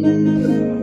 嗯